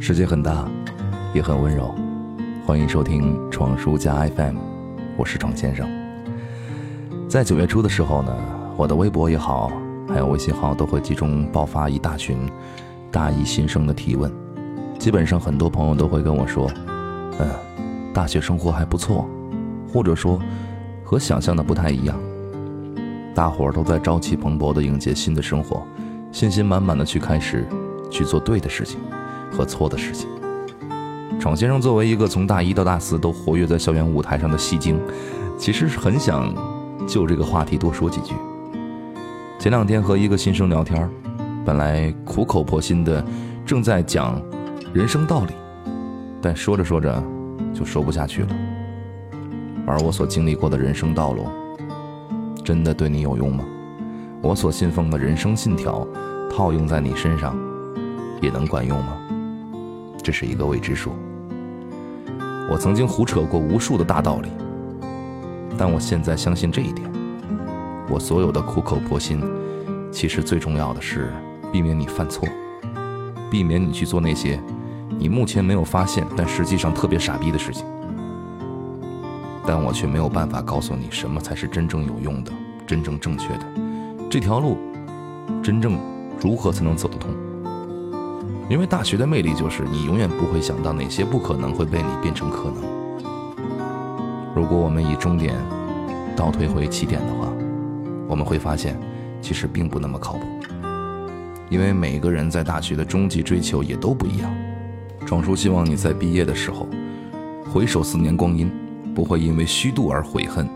世界很大，也很温柔。欢迎收听闯书家 FM，我是闯先生。在九月初的时候呢，我的微博也好，还有微信号都会集中爆发一大群大一新生的提问。基本上很多朋友都会跟我说：“嗯，大学生活还不错，或者说和想象的不太一样。”大伙儿都在朝气蓬勃地迎接新的生活，信心满满的去开始去做对的事情。和错的事情。闯先生作为一个从大一到大四都活跃在校园舞台上的戏精，其实是很想就这个话题多说几句。前两天和一个新生聊天，本来苦口婆心的正在讲人生道理，但说着说着就说不下去了。而我所经历过的人生道路，真的对你有用吗？我所信奉的人生信条，套用在你身上，也能管用吗？这是一个未知数。我曾经胡扯过无数的大道理，但我现在相信这一点：我所有的苦口婆心，其实最重要的是避免你犯错，避免你去做那些你目前没有发现但实际上特别傻逼的事情。但我却没有办法告诉你什么才是真正有用的、真正正确的这条路，真正如何才能走得通。因为大学的魅力就是，你永远不会想到哪些不可能会被你变成可能。如果我们以终点倒退回起点的话，我们会发现，其实并不那么靠谱。因为每个人在大学的终极追求也都不一样。壮叔希望你在毕业的时候，回首四年光阴，不会因为虚度而悔恨，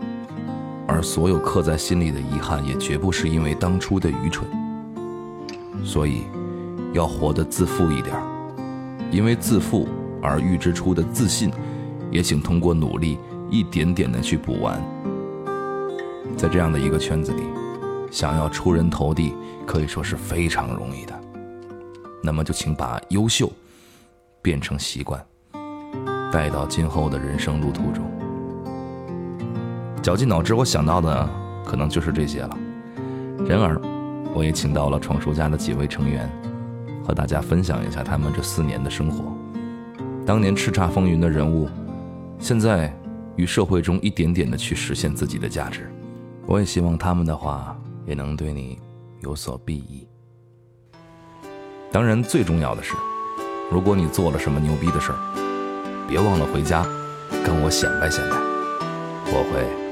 而所有刻在心里的遗憾，也绝不是因为当初的愚蠢。所以。要活得自负一点因为自负而预支出的自信，也请通过努力一点点的去补完。在这样的一个圈子里，想要出人头地，可以说是非常容易的。那么就请把优秀变成习惯，带到今后的人生路途中。绞尽脑汁，我想到的可能就是这些了。然而，我也请到了闯叔家的几位成员。和大家分享一下他们这四年的生活。当年叱咤风云的人物，现在与社会中一点点的去实现自己的价值。我也希望他们的话也能对你有所裨益。当然，最重要的是，如果你做了什么牛逼的事儿，别忘了回家跟我显摆显摆，我会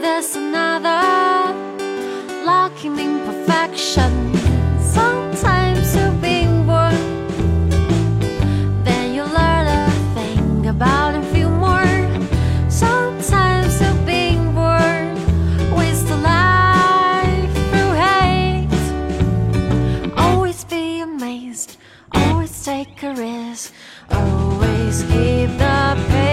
there's another lacking in perfection. Sometimes you're being born, then you learn a thing about and feel more. Sometimes you're being born, waste a life through hate. Always be amazed, always take a risk, always keep the pace.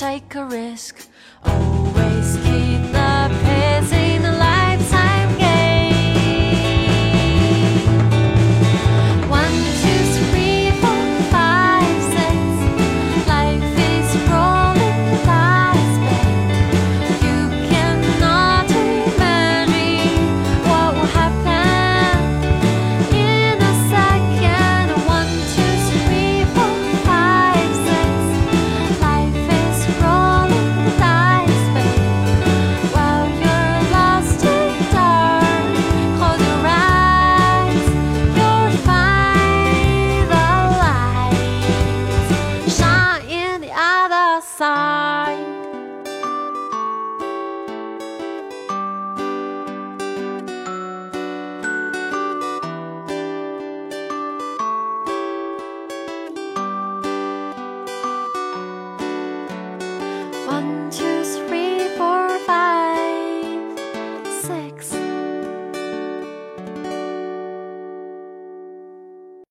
take a risk. Always keep. one two